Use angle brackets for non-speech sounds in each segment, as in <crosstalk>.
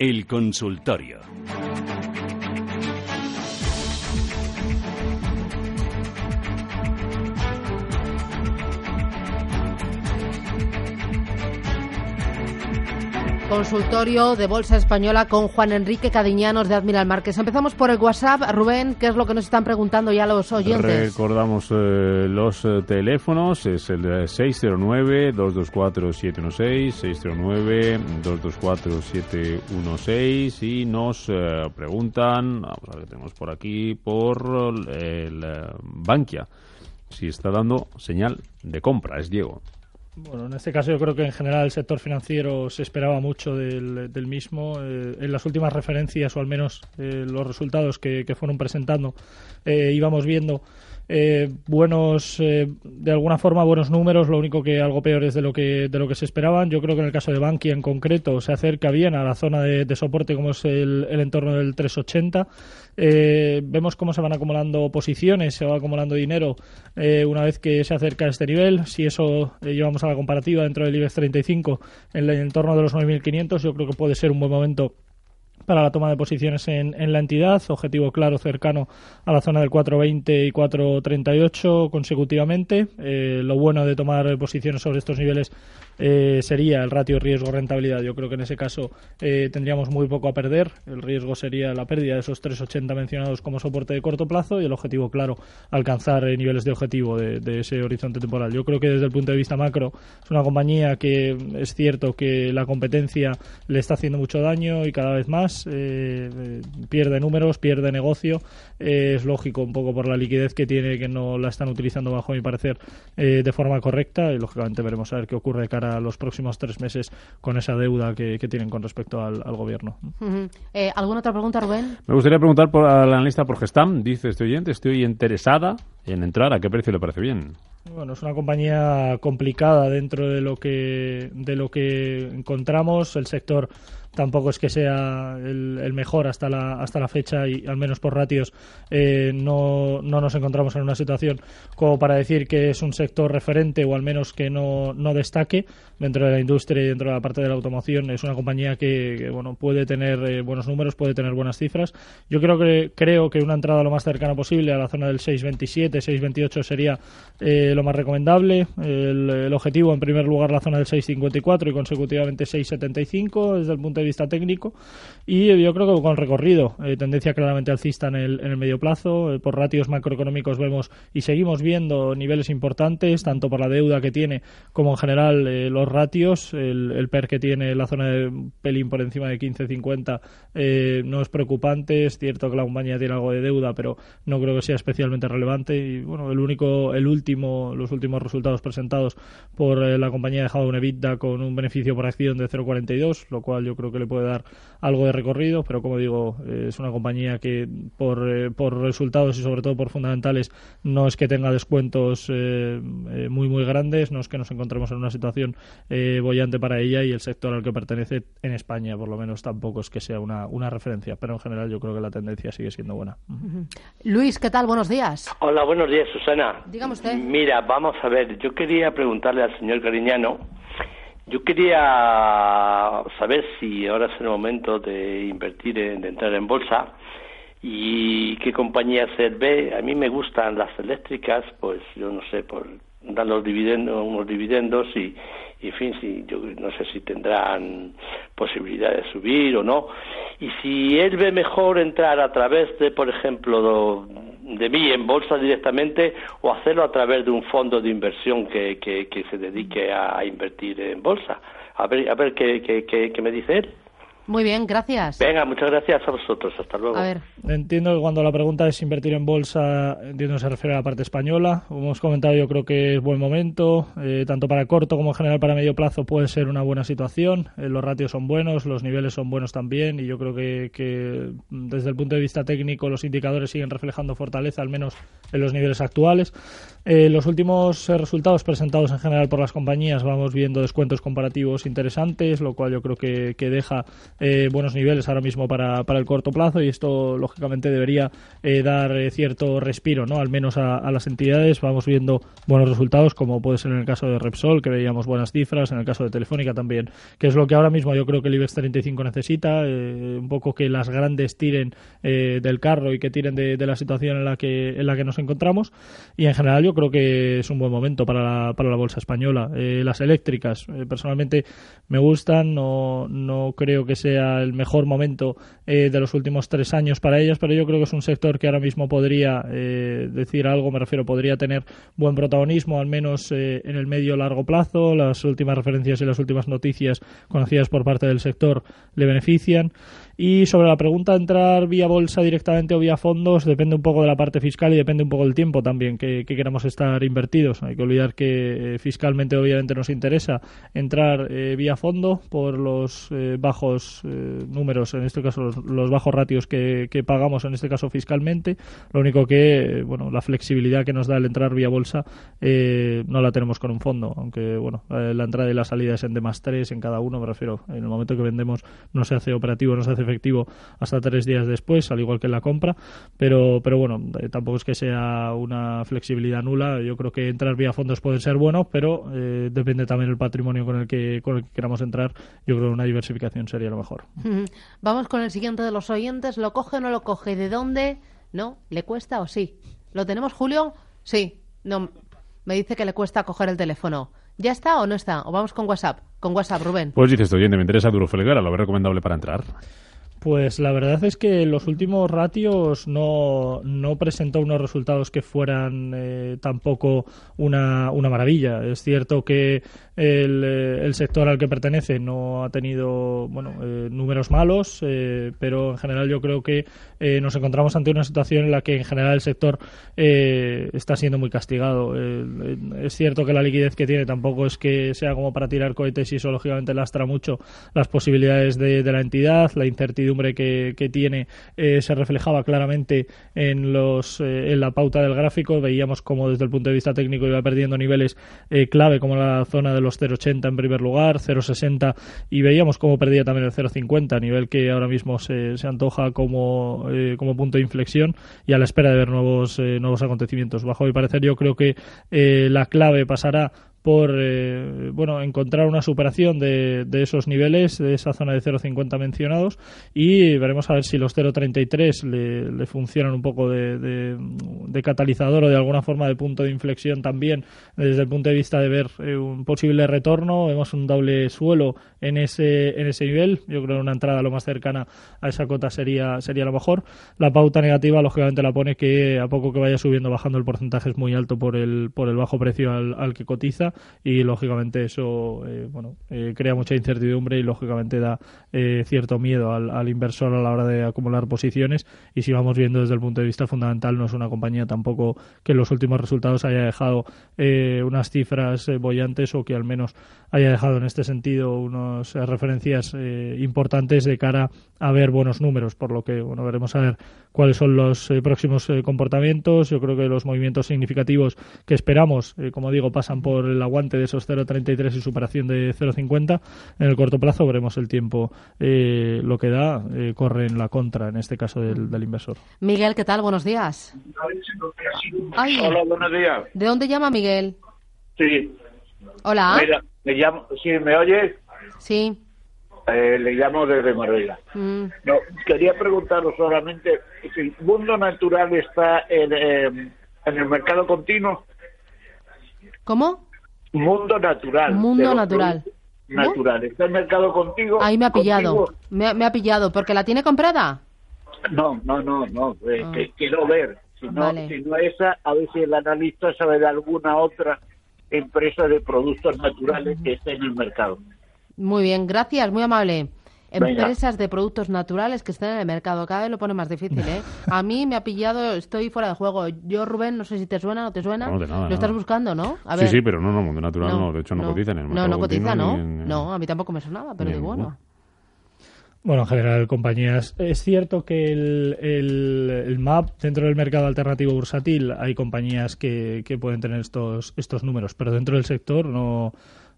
El consultorio. Consultorio de Bolsa Española con Juan Enrique Cadiñanos de Admiral Márquez. Empezamos por el WhatsApp. Rubén, ¿qué es lo que nos están preguntando ya los oyentes? Recordamos eh, los eh, teléfonos. Es el 609-224-716, 609-224-716 y nos eh, preguntan, vamos a ver tenemos por aquí, por el Bankia, si está dando señal de compra. Es Diego. Bueno, en este caso yo creo que en general el sector financiero se esperaba mucho del, mismo. Eh, en las últimas referencias, o al menos eh, los resultados que, fueron presentando, eh, íbamos viendo buenos, de alguna forma buenos números. Lo único que algo peor es de lo que de lo que se esperaban. Yo creo que en el caso de Bankia en concreto se acerca bien a la zona de, soporte como es el, el entorno del 380 eh, vemos cómo se van acumulando posiciones, se va acumulando dinero eh, una vez que se acerca a este nivel. Si eso eh, llevamos a la comparativa dentro del IBEX 35 en el entorno de los 9.500, yo creo que puede ser un buen momento para la toma de posiciones en, en, la entidad, objetivo claro cercano a la zona del 4.20 y 4.38 consecutivamente. Eh, lo bueno de tomar posiciones sobre estos niveles eh, sería el ratio riesgo-rentabilidad. Yo creo que en ese caso eh, tendríamos muy poco a perder. El riesgo sería la pérdida de esos 3,80 mencionados como soporte de corto plazo y el objetivo, claro, alcanzar niveles de objetivo de, ese horizonte temporal. Yo creo que desde el punto de vista macro es una compañía que es cierto que la competencia le está haciendo mucho daño y cada vez más eh, pierde números, pierde negocio. es lógico un poco por la liquidez que tiene que no la están utilizando bajo mi parecer de forma correcta y lógicamente veremos a ver qué ocurre cara los próximos tres meses con esa deuda que, tienen con respecto al, gobierno. Eh, ¿Alguna otra pregunta, Rubén? Me gustaría preguntar por, al analista por Gestam. Dice este oyente, estoy interesada en entrar. ¿A qué precio le parece bien? Bueno, es una compañía complicada dentro de lo que de lo que encontramos. El sector tampoco es que sea el, mejor hasta la, hasta la fecha y al menos por ratios eh, no, no, nos encontramos en una situación como para decir que es un sector referente o al menos que no, no destaque dentro de la industria y dentro de la parte de la automoción. Es una compañía que, bueno, puede tener eh, buenos números, puede tener buenas cifras. Yo creo que, creo que una entrada lo más cercana posible a la zona del 6.27, 6.28 sería eh, lo más recomendable. El, objetivo, en primer lugar, la zona del 6.54 y consecutivamente 6.75 desde el punto de vista técnico y yo creo que con recorrido, eh, tendencia claramente alcista en el, en el medio plazo, eh, por ratios macroeconómicos vemos y seguimos viendo niveles importantes, tanto por la deuda que tiene como en general eh, los ratios, el, PER que tiene la zona de pelín por encima de 15.50 no es preocupante, es cierto que la compañía tiene algo de deuda, pero no creo que sea especialmente relevante. Y bueno, el único, el último, los últimos resultados presentados por la compañía dejado un EBITDA con un beneficio por acción de 0,42, lo cual yo creo que le puede dar algo de recorrido, pero como digo, eh, es una compañía que por, eh, por resultados y sobre todo por fundamentales no es que tenga descuentos eh, muy muy grandes, no es que nos encontremos en una situación bollante para ella y el sector al que pertenece en España, por lo menos tampoco es que sea una, una referencia, pero en general yo creo que la tendencia sigue siendo buena. Luis, ¿qué tal? Buenos días. Hola, buenos días, Susana. Dígame usted. Mira, vamos a ver, yo quería preguntarle al señor Cariñano yo quería saber si ahora es el momento de invertir, de entrar en bolsa y qué compañía se ve. A mí me gustan las eléctricas, pues yo no sé, por dan los dividendos, unos dividendos y, en fin, si, yo no sé si tendrán posibilidad de subir o no. Y si él ve mejor entrar a través de, por ejemplo, de mí en bolsa directamente o hacerlo a través de un fondo de inversión que, que, que se dedique a, invertir en bolsa. A ver, a ver qué, qué, qué me dice él. Muy bien, gracias. Venga, muchas gracias a vosotros. Hasta luego. A ver. Entiendo que cuando la pregunta es invertir en bolsa, entiendo que se refiere a la parte española. Como hemos comentado, yo creo que es buen momento. Eh, tanto para corto como en general para medio plazo puede ser una buena situación. Eh, los ratios son buenos, los niveles son buenos también. Y yo creo que, que desde el punto de vista técnico los indicadores siguen reflejando fortaleza, al menos en los niveles actuales. Eh, los últimos eh, resultados presentados en general por las compañías vamos viendo descuentos comparativos interesantes, lo cual yo creo que, que deja eh, buenos niveles ahora mismo para, para, el corto plazo y esto lógicamente debería dar cierto respiro, ¿no? Al menos a, a, las entidades. Vamos viendo buenos resultados, como puede ser en el caso de Repsol, que veíamos buenas cifras, en el caso de Telefónica también, que es lo que ahora mismo yo creo que el IBEX 35 necesita, un poco que las grandes tiren del carro y que tiren de, de la situación en la que en la que nos encontramos y en general yo creo que es un buen momento para la, para la bolsa española. Eh, las eléctricas, eh, personalmente me gustan, no, no creo que sea el mejor momento eh, de los últimos tres años para ellas, pero yo creo que es un sector que ahora mismo podría decir algo, me refiero, podría tener buen protagonismo, al menos en el medio largo plazo. Las últimas referencias y las últimas noticias conocidas por parte del sector le benefician. Y sobre la pregunta de entrar vía bolsa directamente o vía fondos, depende un poco de la parte fiscal y depende un poco del tiempo también que, queramos estar invertidos. Hay que olvidar que eh, fiscalmente obviamente nos interesa entrar eh, vía fondo por los eh, bajos números, en este caso los, bajos ratios que, pagamos en este caso fiscalmente. Lo único que, bueno, la flexibilidad que nos da el entrar vía bolsa no la tenemos con un fondo, aunque bueno, la entrada y la salida es en D más 3 en cada uno, me refiero, en el momento que vendemos no se hace operativo, no se hace efectivo hasta tres días después, al igual que en la compra, pero, pero bueno, eh, tampoco es que sea una flexibilidad nula. Yo creo que entrar vía fondos puede ser bueno, pero eh, depende también del patrimonio con el, que, con el que queramos entrar. Yo creo que una diversificación sería lo mejor. Vamos con el siguiente de los oyentes. ¿Lo coge o no lo coge? ¿De dónde? ¿No? ¿Le cuesta o sí? ¿Lo tenemos, Julio? Sí. No, me dice que le cuesta coger el teléfono. ¿Ya está o no está? ¿O vamos con WhatsApp? Con WhatsApp, Rubén. Pues dices, oyente, me interesa Duro Felguera, lo ve recomendable para entrar. Pues la verdad es que los últimos ratios no, no presentó unos resultados que fueran eh, tampoco una, una, maravilla. Es cierto que el, eh, el, sector al que pertenece no ha tenido bueno, eh, números malos, pero en general yo creo que nos encontramos ante una situación en la que en general el sector está siendo muy castigado. es cierto que la liquidez que tiene tampoco es que sea como para tirar cohetes y eso lógicamente lastra mucho las posibilidades de, la entidad, la incertidumbre que, tiene eh, se reflejaba claramente en, los, eh, en la pauta del gráfico. Veíamos como desde el punto de vista técnico iba perdiendo niveles eh, clave como la zona de los 0,80 en primer lugar, 0,60 y veíamos cómo perdía también el 0,50, nivel que ahora mismo se, se antoja como, como punto de inflexión y a la espera de ver nuevos, nuevos acontecimientos. Bajo mi parecer yo creo que la clave pasará por eh, bueno encontrar una superación de, de, esos niveles de esa zona de 0,50 mencionados y veremos a ver si los 0,33 le, le, funcionan un poco de, de, catalizador o de alguna forma de punto de inflexión también desde el punto de vista de ver eh, un posible retorno. Vemos un doble suelo en ese en ese nivel. Yo creo que una entrada lo más cercana a esa cota sería sería lo mejor. La pauta negativa lógicamente la pone que a poco que vaya subiendo bajando el porcentaje es muy alto por el por el bajo precio al, al que cotiza y lógicamente eso eh, bueno eh, crea mucha incertidumbre y lógicamente da eh, cierto miedo al, inversor a la hora de acumular posiciones. Y si vamos viendo desde el punto de vista fundamental no es una compañía tampoco que en los últimos resultados haya dejado unas cifras bollantes o que al menos haya dejado en este sentido unas referencias importantes de cara a ver buenos números. Por lo que bueno veremos a ver cuáles son los próximos comportamientos. Yo creo que los movimientos significativos que esperamos como digo pasan por el aguante de esos 0.33 y superación de 0.50. En el corto plazo veremos el tiempo eh, lo que da, eh, corre en la contra, en este caso del, inversor. Miguel, ¿qué tal? Buenos días. Hola, buenos días. ¿De dónde llama Miguel? Sí. Hola. me llamo, ¿Sí me oyes? Sí. Eh, le llamo desde Marbella. Mm. No, quería preguntaros solamente si el mundo natural está en, en el mercado continuo. ¿Cómo? Mundo natural. Mundo natural. Natural. ¿Está el mercado contigo? Ahí me ha pillado. Me, ha pillado. ¿Porque la tiene comprada? No, no, no, no. Eh, ah. quiero ver. Si no, si no esa, a si el analista sabe de alguna otra empresa de productos naturales que esté en el mercado. Muy bien, gracias, muy amable empresas de productos naturales que estén en el mercado. Cada vez lo pone más difícil, ¿eh? <laughs> A mí me ha pillado, estoy fuera de juego. Yo, Rubén, no sé si te suena o no te suena. lo estás buscando, ¿no? A sí, sí, pero no, no, mundo natural no. De hecho, no, cotiza en el mercado. No, no cotiza, ¿no? No, a mí tampoco me sonaba, pero digo, bueno. Bueno, en general, compañías. Es cierto que el, el, MAP, dentro del mercado alternativo bursátil, hay compañías que, que, pueden tener estos, estos números, pero dentro del sector no,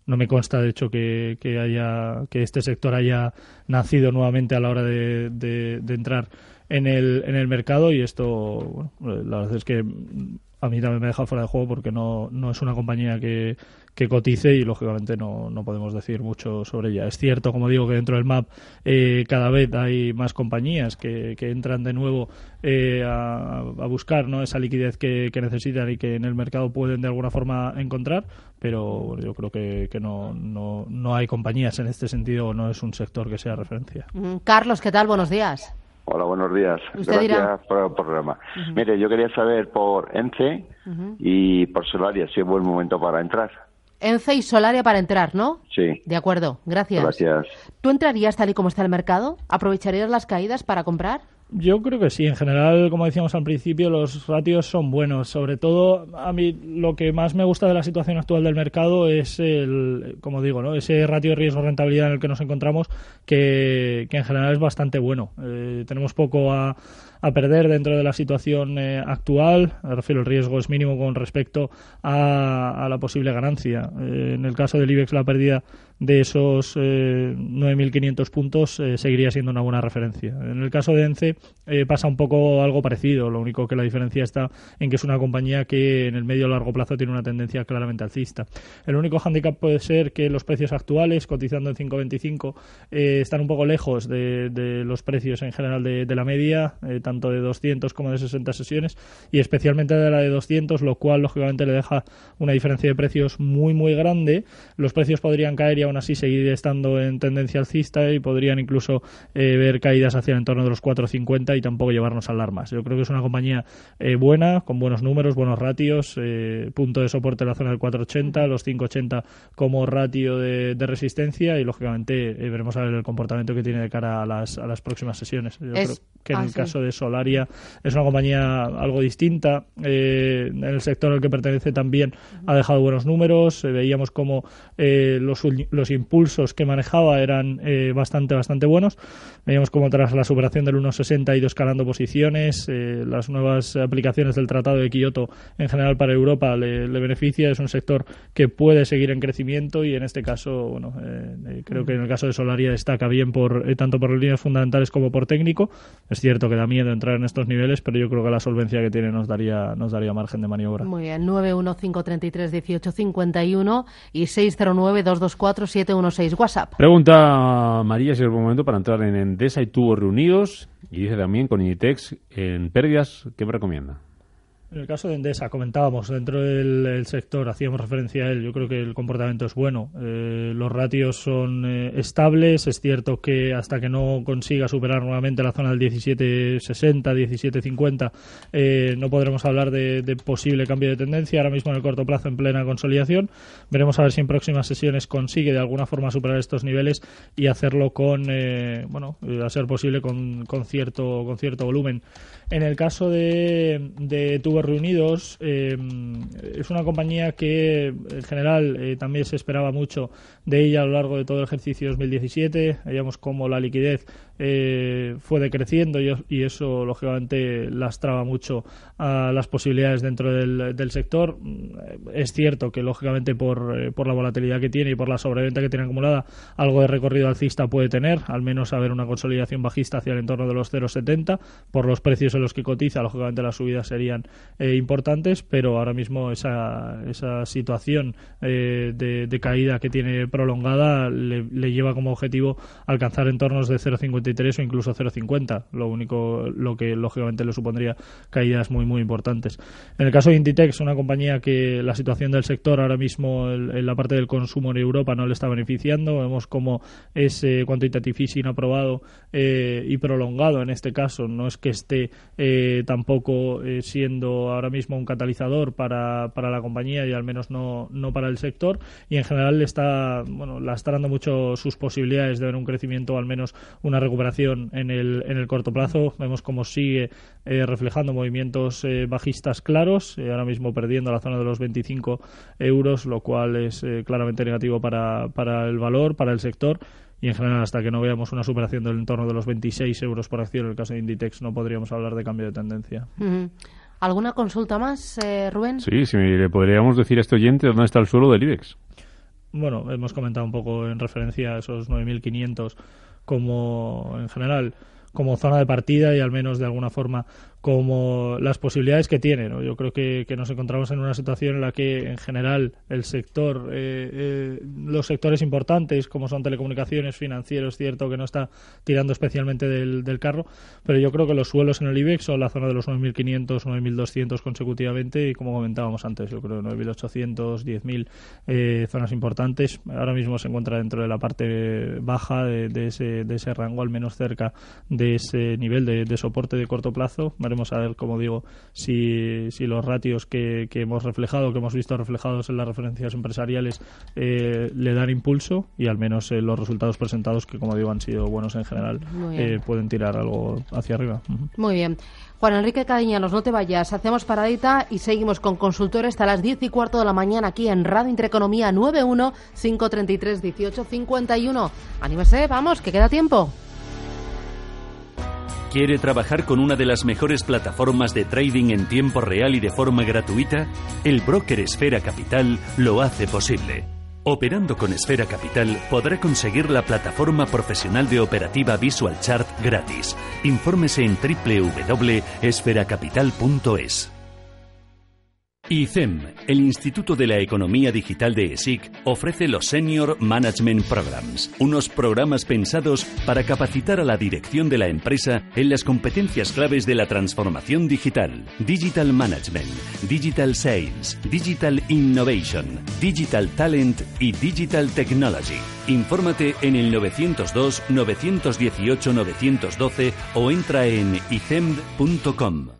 no me consta, de hecho, que, que, haya, que este sector haya nacido nuevamente a la hora de, de, entrar en el, en el mercado y esto, bueno, la verdad es que a mí también me deja fuera de juego porque no, no es una compañía que, cotice y lógicamente no, no podemos decir mucho sobre ella. Es cierto, como digo, que dentro del MAP eh, cada vez hay más compañías que, que entran de nuevo eh, a, a, buscar ¿no? esa liquidez que, que, necesitan y que en el mercado pueden de alguna forma encontrar, pero yo creo que, que no, no, no hay compañías en este sentido, no es un sector que sea referencia. Mm, Carlos, ¿qué tal? Buenos días. Hola, buenos días. Gracias por el programa. Mire, yo quería saber por ENCE y por Solaria si es buen momento para entrar. ENCE y Solaria para entrar, ¿no? Sí. De acuerdo, gracias. Gracias. ¿Tú entrarías tal y como está el mercado? ¿Aprovecharías las caídas para comprar? Yo creo que sí. En general, como decíamos al principio, los ratios son buenos. Sobre todo, a mí lo que más me gusta de la situación actual del mercado es el, como digo, ¿no? ese ratio de riesgo-rentabilidad en el que nos encontramos, que, que en general es bastante bueno. Eh, tenemos poco a a perder dentro de la situación eh, actual. Refiero, el riesgo es mínimo con respecto a, la posible ganancia. Eh, en el caso del IBEX, la pérdida de esos 9.500 eh, puntos seguiría siendo una buena referencia. En el caso de ENCE pasa un poco algo parecido. Lo único que la diferencia está en que es una compañía que en el medio largo plazo tiene una tendencia claramente alcista. El único hándicap puede ser que los precios actuales, cotizando en 5.25, están un poco lejos de, los precios en general de, de la media tanto de 200 como de 60 sesiones y especialmente de la de 200, lo cual lógicamente le deja una diferencia de precios muy muy grande. Los precios podrían caer y aún así seguir estando en tendencia alcista y podrían incluso eh, ver caídas hacia el entorno de los 4.50 y tampoco llevarnos alarmas. Yo creo que es una compañía eh, buena, con buenos números, buenos ratios, eh, punto de soporte en la zona del 4.80, los 5.80 como ratio de, resistencia y lógicamente veremos a ver el comportamiento que tiene de cara a las, a las próximas sesiones. Yo creo que en el caso de Solaria es una compañía algo distinta. Eh, en el sector al que pertenece también ha dejado buenos números. Eh, veíamos como eh, los, los, impulsos que manejaba eran bastante, bastante buenos. Veíamos como tras la superación del 1,60 ha ido escalando posiciones. las nuevas aplicaciones del Tratado de Kioto en general para Europa le, beneficia. Es un sector que puede seguir en crecimiento y en este caso, bueno, creo que en el caso de Solaria destaca bien por tanto por líneas fundamentales como por técnico. Es cierto que da miedo entrar en estos niveles, pero yo creo que la solvencia que tiene nos daría, nos daría margen de maniobra. Muy bien, 915331851 y 609224716 WhatsApp. Pregunta María si es el momento para entrar en Endesa y tubos reunidos y dice también con Inditex en pérdidas, ¿qué me recomienda? En el caso de Endesa, comentábamos, dentro del sector, hacíamos referencia a él, yo creo que el comportamiento es bueno. Eh, los ratios son eh, estables, es cierto que hasta que no consiga superar nuevamente la zona del 17.60, 17.50, eh, no podremos hablar de, posible cambio de tendencia, ahora mismo en el corto plazo en plena consolidación. Veremos a ver si en próximas sesiones consigue de alguna forma superar estos niveles y hacerlo con, bueno, a ser posible con, con, cierto, con cierto volumen. En el caso de, de Reunidos eh, es una compañía que en general eh, también se esperaba mucho de ella a lo largo de todo el ejercicio 2017. Veíamos cómo la liquidez eh, fue decreciendo y, eso lógicamente lastraba mucho a las posibilidades dentro del, sector. Es cierto que lógicamente por, por la volatilidad que tiene y por la sobreventa que tiene acumulada, algo de recorrido alcista puede tener, al menos haber una consolidación bajista hacia el entorno de los 0,70 por los precios en los que cotiza, lógicamente las subidas serían eh, importantes, pero ahora mismo esa, esa situación eh, de, caída que tiene prolongada le, lleva como objetivo alcanzar entornos de 0,53 o incluso 0,50, lo único lo que lógicamente le supondría caídas muy muy importantes. En el caso de Inditex, una compañía que la situación del sector ahora mismo en la parte del consumo en Europa no le está beneficiando, vemos como ese quantitative easing aprobado eh, y prolongado en este caso, no es que esté tampoco siendo ahora mismo un catalizador para, para la compañía y al menos no, no para el sector. Y en general le está bueno lastrando mucho sus posibilidades de ver un crecimiento al menos una recuperación en el, en el corto plazo vemos como sigue eh, reflejando movimientos eh, bajistas claros eh, ahora mismo perdiendo la zona de los 25 euros lo cual es claramente negativo para, para el valor para el sector y en general hasta que no veamos una superación del entorno de los 26 euros por acción en el caso de Inditex no podríamos hablar de cambio de tendencia. ¿Alguna consulta más, eh, Rubén? Sí, si le podríamos decir a este oyente dónde está el suelo del IBEX. Bueno, hemos comentado un poco en referencia a esos 9.500 como en general como zona de partida y al menos de alguna forma como las posibilidades que tiene. ¿no? Yo creo que, nos encontramos en una situación en la que, en general, el sector, eh, eh, los sectores importantes, como son telecomunicaciones, financieros, cierto que no está tirando especialmente del, carro, pero yo creo que los suelos en el IBEX son la zona de los 9.500, 9.200 consecutivamente y, como comentábamos antes, yo creo 9.800, 10.000 eh, zonas importantes. Ahora mismo se encuentra dentro de la parte baja de, ese, de ese rango, al menos cerca de ese nivel de soporte de corto plazo Veremos a ver, como digo, si, si los ratios que, que, hemos reflejado, que hemos visto reflejados en las referencias empresariales, eh, le dan impulso y al menos eh, los resultados presentados, que como digo han sido buenos en general, eh, pueden tirar algo hacia arriba. Muy bien. Juan Enrique Cadiñanos, no te vayas. Hacemos paradita y seguimos con consultores hasta las 10 y cuarto de la mañana aquí en Radio Intereconomía 91 533 18 51. Anímese, vamos, que queda tiempo. ¿Quiere trabajar con una de las mejores plataformas de trading en tiempo real y de forma gratuita? El broker Esfera Capital lo hace posible. Operando con Esfera Capital podrá conseguir la plataforma profesional de operativa Visual Chart gratis. Infórmese en www.esferacapital.es. ICEM, el Instituto de la Economía Digital de ESIC, ofrece los Senior Management Programs, unos programas pensados para capacitar a la dirección de la empresa en las competencias claves de la transformación digital, Digital Management, Digital Sales, Digital Innovation, Digital Talent y Digital Technology. Infórmate en el 902 918 912 o entra en icem.com.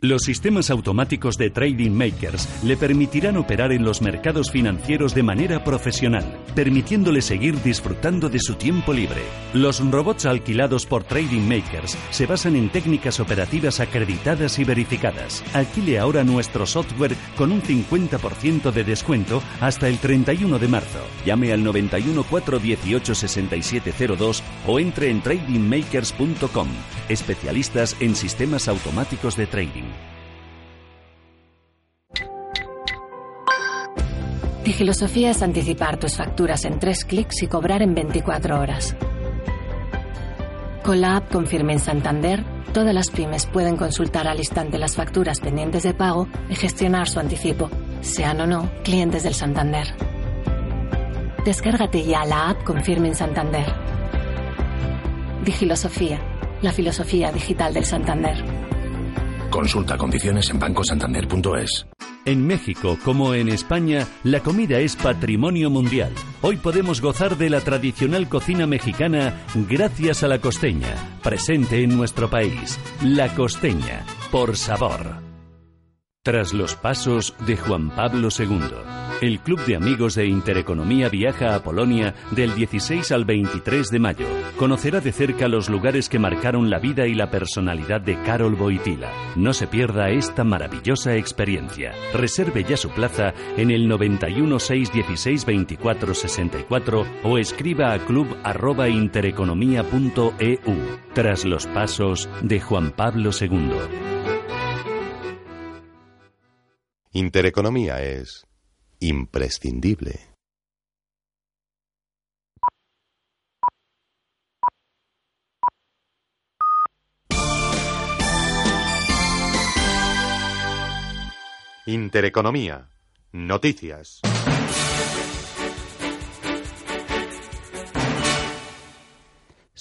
Los sistemas automáticos de Trading Makers le permitirán operar en los mercados financieros de manera profesional, permitiéndole seguir disfrutando de su tiempo libre. Los robots alquilados por Trading Makers se basan en técnicas operativas acreditadas y verificadas. Alquile ahora nuestro software con un 50% de descuento hasta el 31 de marzo. Llame al 91 418 6702 o entre en tradingmakers.com. Especialistas en sistemas automáticos de trading. Digilosofía es anticipar tus facturas en tres clics y cobrar en 24 horas. Con la app Confirme en Santander, todas las pymes pueden consultar al instante las facturas pendientes de pago y gestionar su anticipo, sean o no clientes del Santander. Descárgate ya la app Confirme en Santander. Digilosofía, la filosofía digital del Santander. Consulta condiciones en bancosantander.es. En México, como en España, la comida es patrimonio mundial. Hoy podemos gozar de la tradicional cocina mexicana gracias a la costeña, presente en nuestro país. La costeña, por sabor. Tras los pasos de Juan Pablo II, el Club de Amigos de Intereconomía viaja a Polonia del 16 al 23 de mayo. Conocerá de cerca los lugares que marcaron la vida y la personalidad de Karol Wojtyla. No se pierda esta maravillosa experiencia. Reserve ya su plaza en el 91 616 24 64 o escriba a club@intereconomía.eu. Tras los pasos de Juan Pablo II. Intereconomía es imprescindible. Intereconomía. Noticias.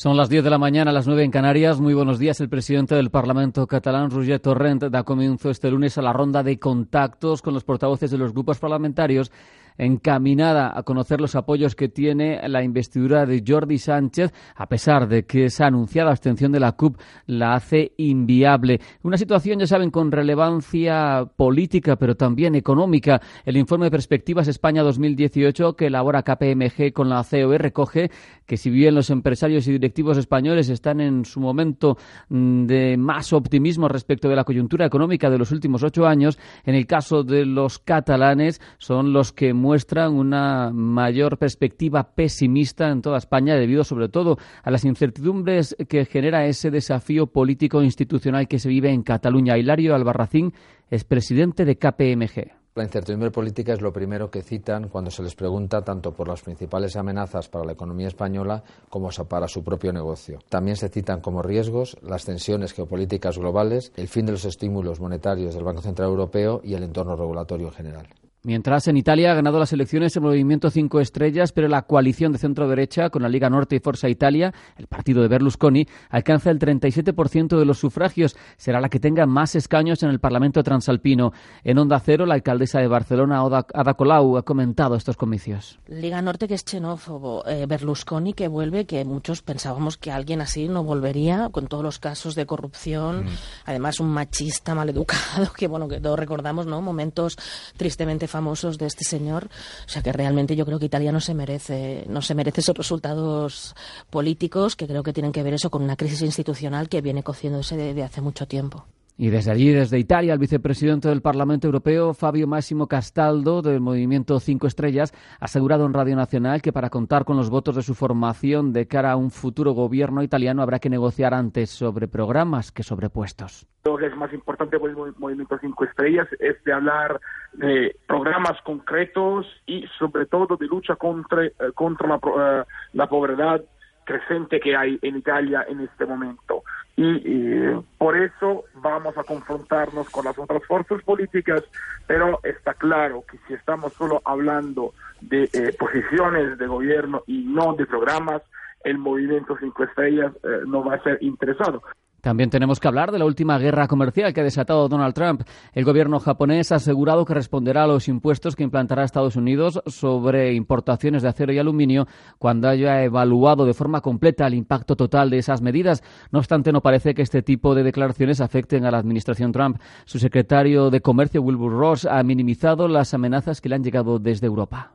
Son las 10 de la mañana, las 9 en Canarias. Muy buenos días. El presidente del Parlamento catalán, Roger Torrent, da comienzo este lunes a la ronda de contactos con los portavoces de los grupos parlamentarios encaminada a conocer los apoyos que tiene la investidura de Jordi Sánchez, a pesar de que esa anunciada abstención de la CUP la hace inviable. Una situación, ya saben, con relevancia política, pero también económica. El informe de Perspectivas España 2018 que elabora KPMG con la COE recoge que si bien los empresarios y directivos españoles están en su momento mm, de más optimismo respecto de la coyuntura económica de los últimos ocho años, en el caso de los catalanes son los que muestran una mayor perspectiva pesimista en toda España debido sobre todo a las incertidumbres que genera ese desafío político institucional que se vive en Cataluña. Hilario Albarracín es presidente de KPMG. La incertidumbre política es lo primero que citan cuando se les pregunta tanto por las principales amenazas para la economía española como para su propio negocio. También se citan como riesgos las tensiones geopolíticas globales, el fin de los estímulos monetarios del Banco Central Europeo y el entorno regulatorio en general. Mientras en Italia ha ganado las elecciones el movimiento Cinco Estrellas, pero la coalición de centro-derecha con la Liga Norte y Forza Italia, el partido de Berlusconi, alcanza el 37% de los sufragios. Será la que tenga más escaños en el Parlamento transalpino. En Onda Cero, la alcaldesa de Barcelona, Ada Colau, ha comentado estos comicios. Liga Norte que es xenófobo, eh, Berlusconi que vuelve, que muchos pensábamos que alguien así no volvería, con todos los casos de corrupción, mm. además un machista maleducado, <laughs> que bueno, que todos recordamos, ¿no? Momentos tristemente famosos de este señor. O sea que realmente yo creo que Italia no se merece, no se merece esos resultados políticos que creo que tienen que ver eso con una crisis institucional que viene cociéndose desde hace mucho tiempo. Y desde allí, desde Italia, el vicepresidente del Parlamento Europeo, Fabio Máximo Castaldo, del Movimiento Cinco Estrellas, ha asegurado en Radio Nacional que para contar con los votos de su formación de cara a un futuro gobierno italiano habrá que negociar antes sobre programas que sobre puestos. Lo que es más importante por el Movimiento Cinco Estrellas es de hablar de programas concretos y sobre todo de lucha contra, eh, contra la, uh, la pobreza creciente que hay en Italia en este momento y, por eso vamos a confrontarnos con las otras fuerzas políticas, pero está claro que si estamos solo hablando de eh, posiciones de gobierno y no de programas, el movimiento Cinco Estrellas eh, no va a ser interesado. También tenemos que hablar de la última guerra comercial que ha desatado Donald Trump. El gobierno japonés ha asegurado que responderá a los impuestos que implantará Estados Unidos sobre importaciones de acero y aluminio cuando haya evaluado de forma completa el impacto total de esas medidas. No obstante, no parece que este tipo de declaraciones afecten a la administración Trump. Su secretario de Comercio, Wilbur Ross, ha minimizado las amenazas que le han llegado desde Europa.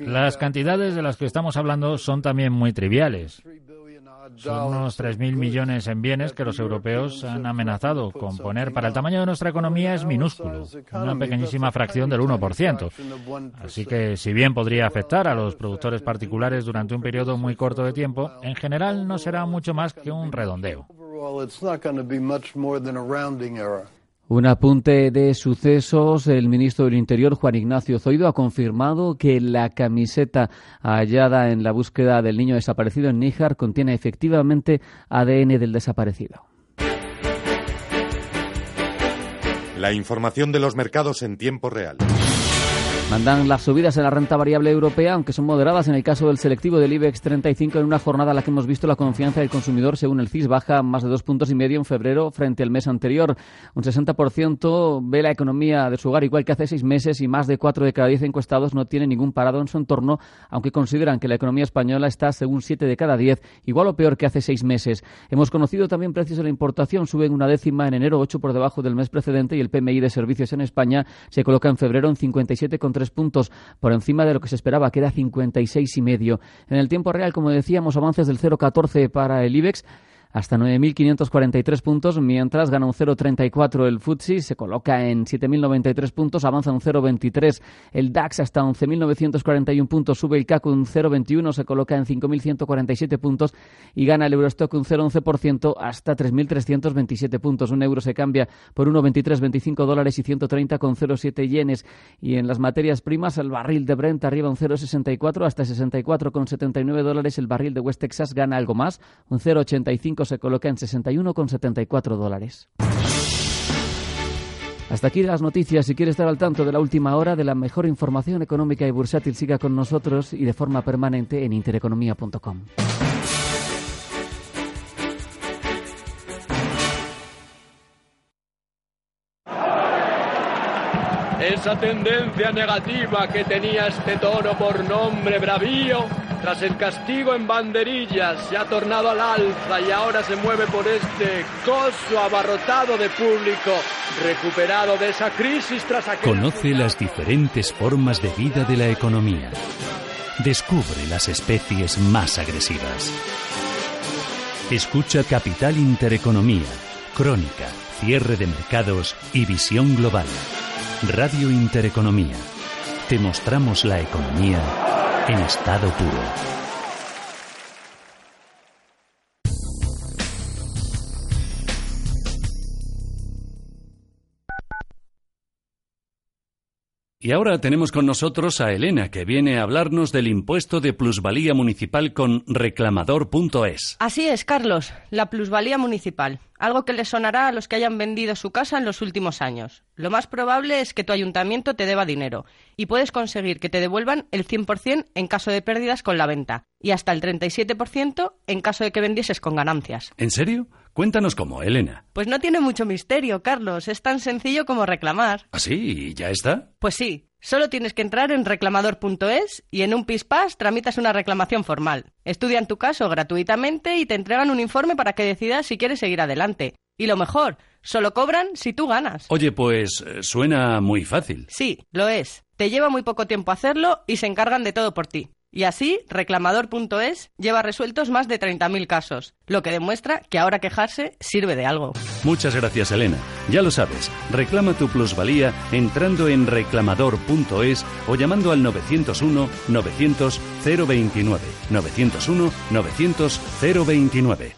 Las cantidades de las que estamos hablando son también muy triviales. Son unos 3.000 millones en bienes que los europeos han amenazado con poner. Para el tamaño de nuestra economía es minúsculo, una pequeñísima fracción del 1%. Así que, si bien podría afectar a los productores particulares durante un periodo muy corto de tiempo, en general no será mucho más que un redondeo. Un apunte de sucesos. El ministro del Interior, Juan Ignacio Zoido, ha confirmado que la camiseta hallada en la búsqueda del niño desaparecido en Níjar contiene efectivamente ADN del desaparecido. La información de los mercados en tiempo real. Mandan las subidas en la renta variable europea, aunque son moderadas en el caso del selectivo del IBEX 35 en una jornada en la que hemos visto la confianza del consumidor, según el CIS, baja más de dos puntos y medio en febrero frente al mes anterior. Un 60% ve la economía de su hogar igual que hace seis meses y más de cuatro de cada diez encuestados no tienen ningún parado en su entorno, aunque consideran que la economía española está, según siete de cada diez, igual o peor que hace seis meses. Hemos conocido también precios de la importación, suben una décima en enero, ocho por debajo del mes precedente y el PMI de servicios en España se coloca en febrero en 57 tres puntos por encima de lo que se esperaba, que era 56 y medio. En el tiempo real, como decíamos, avances del 0,14 para el IBEX hasta 9.543 puntos, mientras gana un 0,34 el FTSE, se coloca en 7.093 puntos, avanza un 0,23 el DAX hasta 11.941 puntos, sube el CAC un 0,21, se coloca en 5.147 puntos y gana el Eurostock un 0,11% hasta 3.327 puntos. Un euro se cambia por 1,2325 dólares y 130,07 yenes. Y en las materias primas, el barril de Brent arriba un 0,64 hasta 64,79 dólares. El barril de West Texas gana algo más, un 0,85 se coloca en 61,74 dólares. Hasta aquí las noticias. Si quiere estar al tanto de la última hora de la mejor información económica y bursátil, siga con nosotros y de forma permanente en intereconomía.com. Esa tendencia negativa que tenía este toro por nombre bravío, tras el castigo en banderillas, se ha tornado al alza y ahora se mueve por este coso abarrotado de público, recuperado de esa crisis tras aquel... Conoce las diferentes formas de vida de la economía. Descubre las especies más agresivas. Escucha Capital Intereconomía, Crónica, Cierre de Mercados y Visión Global. Radio Intereconomía. Te mostramos la economía en estado puro. Y ahora tenemos con nosotros a Elena, que viene a hablarnos del impuesto de plusvalía municipal con reclamador.es. Así es, Carlos, la plusvalía municipal, algo que le sonará a los que hayan vendido su casa en los últimos años. Lo más probable es que tu ayuntamiento te deba dinero y puedes conseguir que te devuelvan el 100% en caso de pérdidas con la venta y hasta el 37% en caso de que vendieses con ganancias. ¿En serio? Cuéntanos cómo, Elena. Pues no tiene mucho misterio, Carlos. Es tan sencillo como reclamar. ¿Ah, sí? ¿Ya está? Pues sí. Solo tienes que entrar en reclamador.es y en un PISPAS tramitas una reclamación formal. Estudian tu caso gratuitamente y te entregan un informe para que decidas si quieres seguir adelante. Y lo mejor, solo cobran si tú ganas. Oye, pues eh, suena muy fácil. Sí, lo es. Te lleva muy poco tiempo hacerlo y se encargan de todo por ti. Y así, reclamador.es lleva resueltos más de 30.000 casos, lo que demuestra que ahora quejarse sirve de algo. Muchas gracias, Elena. Ya lo sabes, reclama tu plusvalía entrando en reclamador.es o llamando al 901 900 029. 901 900 029.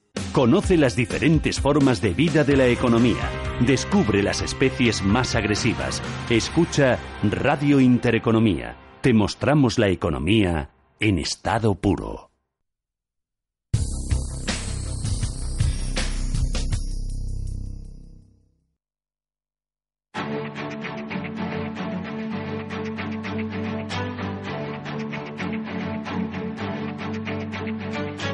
Conoce las diferentes formas de vida de la economía. Descubre las especies más agresivas. Escucha Radio Intereconomía. Te mostramos la economía en estado puro.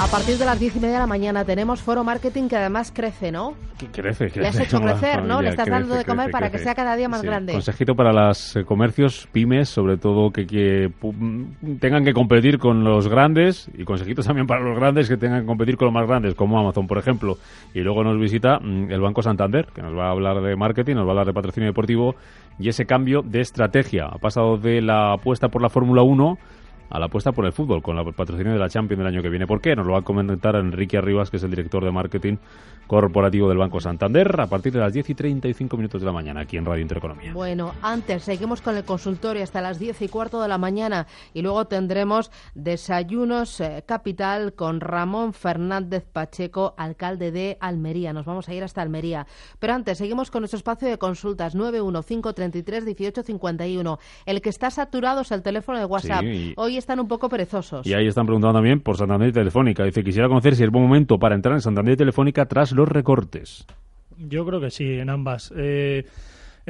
A partir de las diez y media de la mañana tenemos Foro Marketing que además crece, ¿no? crece, crece. Le has hecho crecer, ¿no? Le estás dando de comer para que sea cada día más grande. Consejito para los eh, comercios, pymes, sobre todo que, que tengan que competir con los grandes y consejitos también para los grandes que tengan que competir con los más grandes, como Amazon, por ejemplo. Y luego nos visita mm, el Banco Santander, que nos va a hablar de marketing, nos va a hablar de patrocinio deportivo y ese cambio de estrategia. Ha pasado de la apuesta por la Fórmula 1 a la apuesta por el fútbol con la patrocinio de la Champions del año que viene. ¿Por qué? Nos lo va a comentar Enrique Arribas, que es el director de marketing corporativo del Banco Santander, a partir de las 10 y 35 minutos de la mañana aquí en Radio Intereconomía. Bueno, antes seguimos con el consultorio hasta las 10 y cuarto de la mañana y luego tendremos desayunos eh, capital con Ramón Fernández Pacheco, alcalde de Almería. Nos vamos a ir hasta Almería. Pero antes seguimos con nuestro espacio de consultas 915331851. El que está saturado es el teléfono de WhatsApp. Hoy están un poco perezosos. Y ahí están preguntando también por Santander Telefónica. Dice, quisiera conocer si es buen momento para entrar en Santander Telefónica tras los recortes. Yo creo que sí, en ambas. Eh,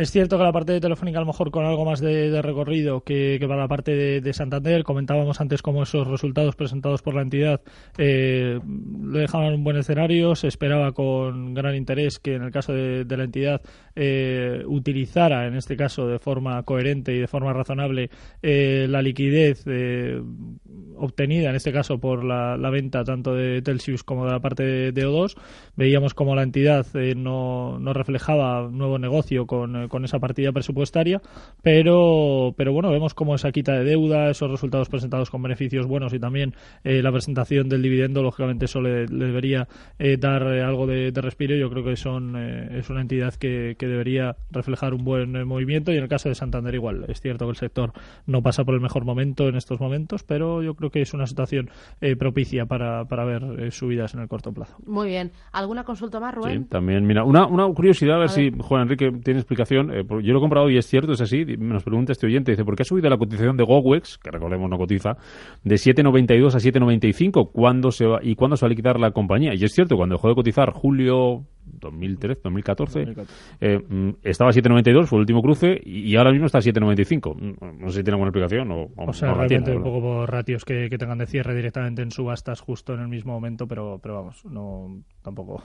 es cierto que la parte de Telefónica a lo mejor con algo más de, recorrido que, para la parte de, Santander. Comentábamos antes cómo esos resultados presentados por la entidad eh, le dejaban un buen escenario. Se esperaba con gran interés que en el caso de, la entidad eh, utilizara, en este caso de forma coherente y de forma razonable, eh, la liquidez obtenida, en este caso por la, venta tanto de Telsius como de la parte de, O2. Veíamos como la entidad no, no reflejaba nuevo negocio con con esa partida presupuestaria, pero, pero bueno, vemos cómo esa quita de deuda, esos resultados presentados con beneficios buenos y también eh, la presentación del dividendo, lógicamente eso le, debería eh, dar algo de, respiro. Yo creo que son es una entidad que, que debería reflejar un buen movimiento y en el caso de Santander igual. Es cierto que el sector no pasa por el mejor momento en estos momentos, pero yo creo que es una situación propicia para, para ver subidas en el corto plazo. Muy bien. ¿Alguna consulta más, Rubén? Sí, también, mira, una, una curiosidad, a ver, si Juan Enrique tiene explicación. Eh, yo lo he comprado y es cierto, es así. Nos pregunta este oyente, dice, ¿por qué ha subido la cotización de GoWex, que recordemos no cotiza, de 7,92 a 7,95 ¿cuándo se va, y cuándo se va a liquidar la compañía? Y es cierto, cuando dejó de cotizar julio 2013, 2014, eh, mm, estaba a 7,92, fue el último cruce, y, ahora mismo está a 7,95. Mm, no sé si tiene alguna explicación o, o, sea, realmente un poco por ratios que, que, tengan de cierre directamente en subastas justo en el mismo momento, pero, pero vamos, no tampoco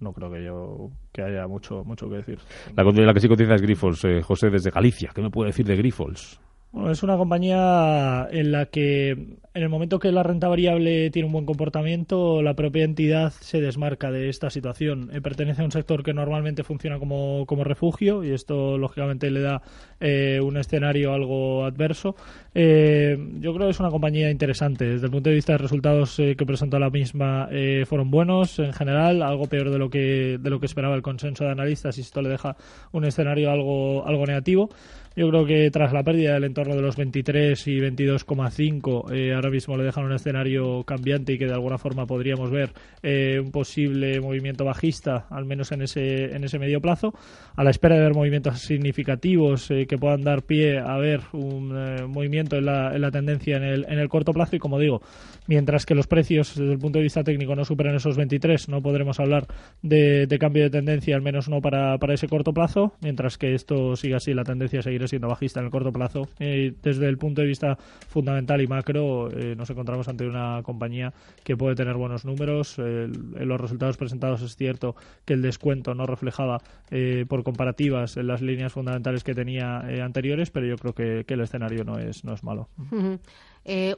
no creo que yo que haya mucho mucho que decir. La, la que sí cotiza es Grifols, eh, José desde Galicia. ¿Qué me puede decir de Grifols? Bueno, es una compañía en la que en el momento que la renta variable tiene un buen comportamiento, la propia entidad se desmarca de esta situación. Eh, pertenece a un sector que normalmente funciona como, como refugio y esto lógicamente le da eh, un escenario algo adverso. Eh, yo creo que es una compañía interesante. Desde el punto de vista de resultados que presentó la misma fueron buenos en general, algo peor de lo que de lo que esperaba el consenso de analistas y esto le deja un escenario algo algo negativo. Yo creo que tras la pérdida del entorno de los 23 y 22,5, eh, ahora mismo le dejan un escenario cambiante y que de alguna forma podríamos ver eh, un posible movimiento bajista, al menos en ese, en ese medio plazo, a la espera de ver movimientos significativos eh, que puedan dar pie a ver un movimiento en la, en la tendencia en el, en el corto plazo. Y como digo, mientras que los precios desde el punto de vista técnico no superen esos 23, no podremos hablar de, de cambio de tendencia, al menos no para, para ese corto plazo, mientras que esto siga así, la tendencia seguirá siendo bajista en el corto plazo. Eh, desde el punto de vista fundamental y macro, eh, nos encontramos ante una compañía que puede tener buenos números. en los resultados presentados es cierto que el descuento no reflejaba eh, por comparativas en las líneas fundamentales que tenía anteriores, pero yo creo que, el escenario no es, no es malo.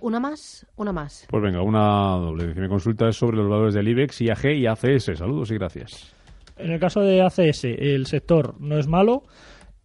¿Una más? Una más. Pues venga, una doble. Mi consulta es sobre los valores del IBEX, IAG y ACS. Saludos y gracias. En el caso de ACS, el sector no es malo.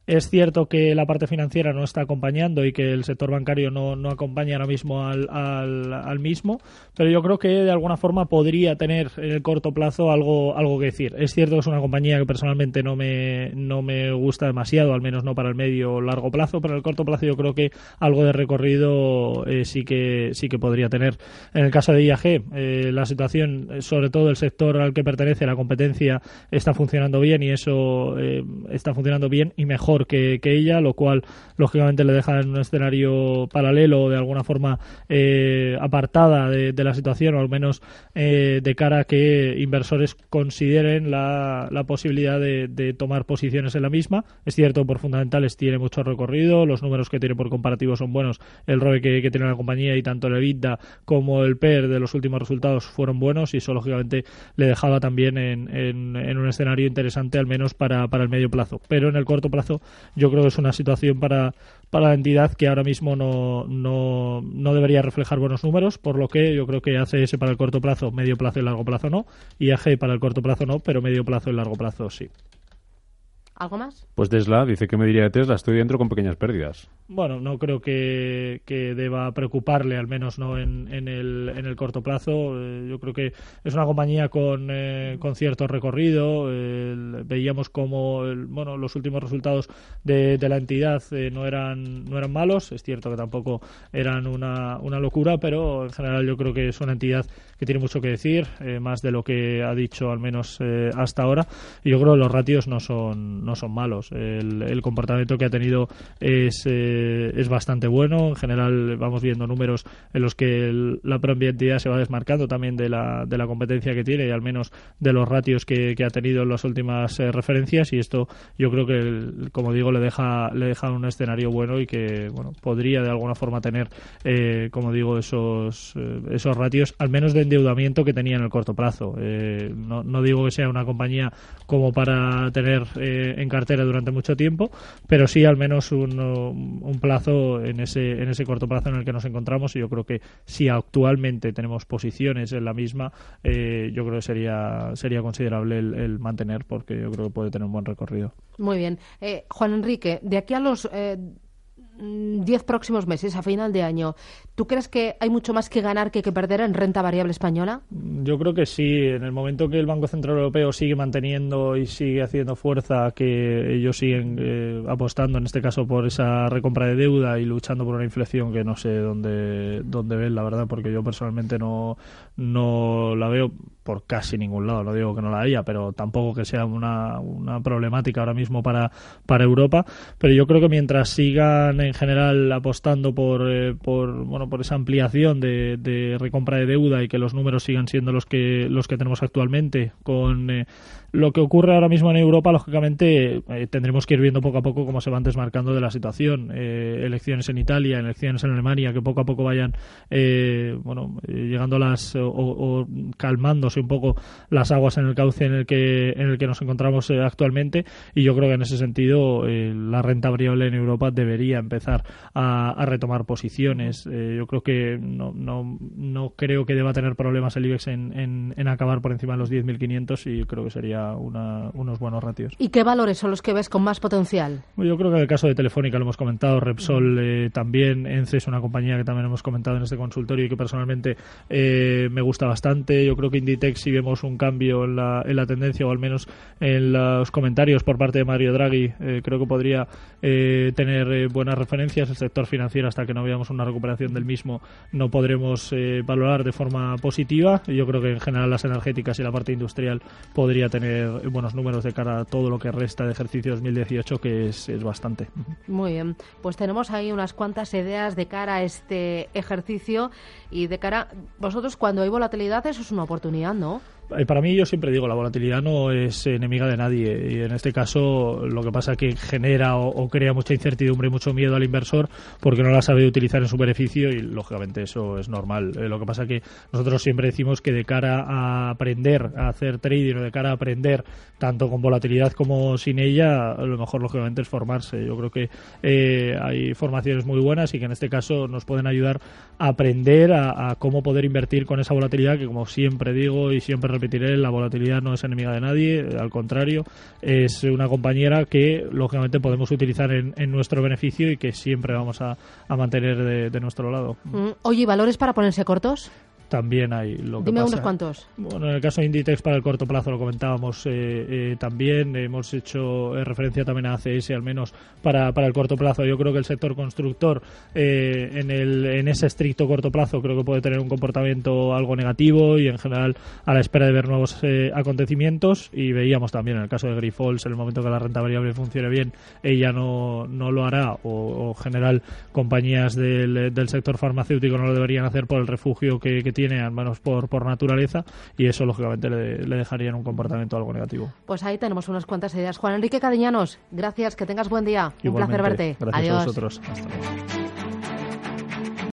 Es cierto que la parte financiera no está acompañando y que el sector bancario no, no acompaña ahora mismo al, al, mismo, pero yo creo que de alguna forma podría tener en el corto plazo algo, algo que decir. Es cierto que es una compañía que personalmente no me, no me gusta demasiado, al menos no para el medio o largo plazo, pero en el corto plazo yo creo que algo de recorrido eh, sí, que, sí que podría tener. En el caso de IAG, eh, la situación, eh, sobre todo el sector al que pertenece, la competencia, está funcionando bien y eso está funcionando bien y mejor que, ella, lo cual lógicamente le deja en un escenario paralelo, de alguna forma eh, apartada de, la situación, o al menos eh, de cara a que inversores consideren la, posibilidad de, tomar posiciones en la misma. Es cierto, por fundamentales tiene mucho recorrido, los números que tiene por comparativo son buenos, el ROE que, tiene la compañía y tanto el EBITDA como el PER de los últimos resultados fueron buenos y eso lógicamente le dejaba también en, en, un escenario interesante, al menos para, para el medio plazo. Pero en el corto plazo yo creo que es una situación para, para la entidad que ahora mismo no, no, no debería reflejar buenos números, por lo que yo creo que ACS para el corto plazo, medio plazo y largo plazo no, y AG para el corto plazo no, pero medio plazo y largo plazo sí. ¿Algo más? Pues Tesla, dice que me diría de Tesla, estoy dentro con pequeñas pérdidas. Bueno, no creo que, deba preocuparle, al menos no en, en, el, en el corto plazo. Eh, yo creo que es una compañía con, eh, con cierto recorrido. veíamos como bueno, los últimos resultados de, de la entidad eh, no, eran, no eran malos. Es cierto que tampoco eran una, una locura, pero en general yo creo que es una entidad que tiene mucho que decir, más de lo que ha dicho al menos hasta ahora. Y yo creo que los ratios no son, no son malos. El, el comportamiento que ha tenido es eh, es bastante bueno. En general vamos viendo números en los que la propia entidad se va desmarcando también de la, de la competencia que tiene y al menos de los ratios que, ha tenido en las últimas eh, referencias y esto yo creo que, como digo, le deja, le deja un escenario bueno y que bueno podría de alguna forma tener, eh, como digo, esos, esos ratios, al menos de endeudamiento que tenía en el corto plazo. no, no digo que sea una compañía como para tener en cartera durante mucho tiempo, pero sí al menos un, un, plazo en ese, en ese corto plazo en el que nos encontramos y yo creo que si actualmente tenemos posiciones en la misma, eh, yo creo que sería, sería considerable el, mantener porque yo creo que puede tener un buen recorrido. Muy bien. Eh, Juan Enrique, de aquí a los eh, diez próximos meses, a final de año, ¿tú crees que hay mucho más que ganar que que perder en renta variable española? Yo creo que sí. En el momento que el Banco Central Europeo sigue manteniendo y sigue haciendo fuerza, que ellos siguen eh, apostando, en este caso, por esa recompra de deuda y luchando por una inflación que no sé dónde, dónde ven, la verdad, porque yo personalmente no, no la veo por casi ningún lado. No digo que no la haya, pero tampoco que sea una, una problemática ahora mismo para, para Europa. Pero yo creo que mientras sigan en general apostando por, eh, por, bueno, por esa ampliación de, de, recompra de deuda y que los números sigan siendo los que, los que tenemos actualmente, con eh, lo que ocurre ahora mismo en Europa, lógicamente, eh, tendremos que ir viendo poco a poco cómo se van desmarcando de la situación. Eh, elecciones en Italia, elecciones en Alemania, que poco a poco vayan, eh, bueno, llegando a las o, calmándose un poco las aguas en el cauce en el que en el que nos encontramos actualmente. Y yo creo que en ese sentido la renta variable en Europa debería empezar a, retomar posiciones. yo creo que no, no, no creo que deba tener problemas el IBEX en, en, en acabar por encima de los 10.500 y creo que sería unos buenos ratios. ¿Y qué valores son los que ves con más potencial? Yo creo que en el caso de Telefónica lo hemos comentado, Repsol eh, también, ENCE es una compañía que también hemos comentado en este consultorio y que personalmente eh, me gusta bastante. Yo creo que Inditex si vemos un cambio en la, en la tendencia o al menos en los comentarios por parte de Mario Draghi, eh, creo que podría tener buenas referencias. El sector financiero hasta que no veamos una recuperación del mismo no podremos valorar de forma positiva. Y yo creo que en general las energéticas y la parte industrial podría tener buenos números de cara a todo lo que resta de ejercicio 2018, que es, es bastante. Muy bien, pues tenemos ahí unas cuantas ideas de cara a este ejercicio y de cara, vosotros cuando hay volatilidad eso es una oportunidad, ¿no? Eh, para mí yo siempre digo, la volatilidad no es enemiga de nadie y en este caso lo que pasa es que genera o, crea mucha incertidumbre y mucho miedo al inversor porque no la sabe utilizar en su beneficio y lógicamente eso es normal. Eh, lo que pasa es que nosotros siempre decimos que de cara a aprender a hacer trading o de cara a aprender tanto con volatilidad como sin ella, lo mejor lógicamente es formarse. Yo creo que eh, hay formaciones muy buenas y que en este caso nos pueden ayudar a aprender a, a cómo poder invertir con esa volatilidad que como siempre digo y siempre repetiré, la volatilidad no es enemiga de nadie, al contrario, es una compañera que lógicamente podemos utilizar en, nuestro beneficio y que siempre vamos a, mantener de, nuestro lado. Mm, oye, ¿valores para ponerse cortos? También hay lo que Dime unos cuantos. Bueno, en el caso de Inditex para el corto plazo lo comentábamos eh, eh, también. Hemos hecho eh, referencia también a ACS, al menos para, para el corto plazo. Yo creo que el sector constructor en, el, en ese estricto corto plazo creo que puede tener un comportamiento algo negativo y en general a la espera de ver nuevos acontecimientos. Y veíamos también en el caso de Grifols, en el momento que la renta variable funcione bien, ella no, no lo hará o, en general compañías del, del sector farmacéutico no lo deberían hacer por el refugio que, que tiene tiene, al menos por, por naturaleza, y eso lógicamente le, le dejaría en un comportamiento algo negativo. Pues ahí tenemos unas cuantas ideas. Juan Enrique Cadiñanos, gracias, que tengas buen día. un placer verte. Gracias a vosotros. Hasta luego.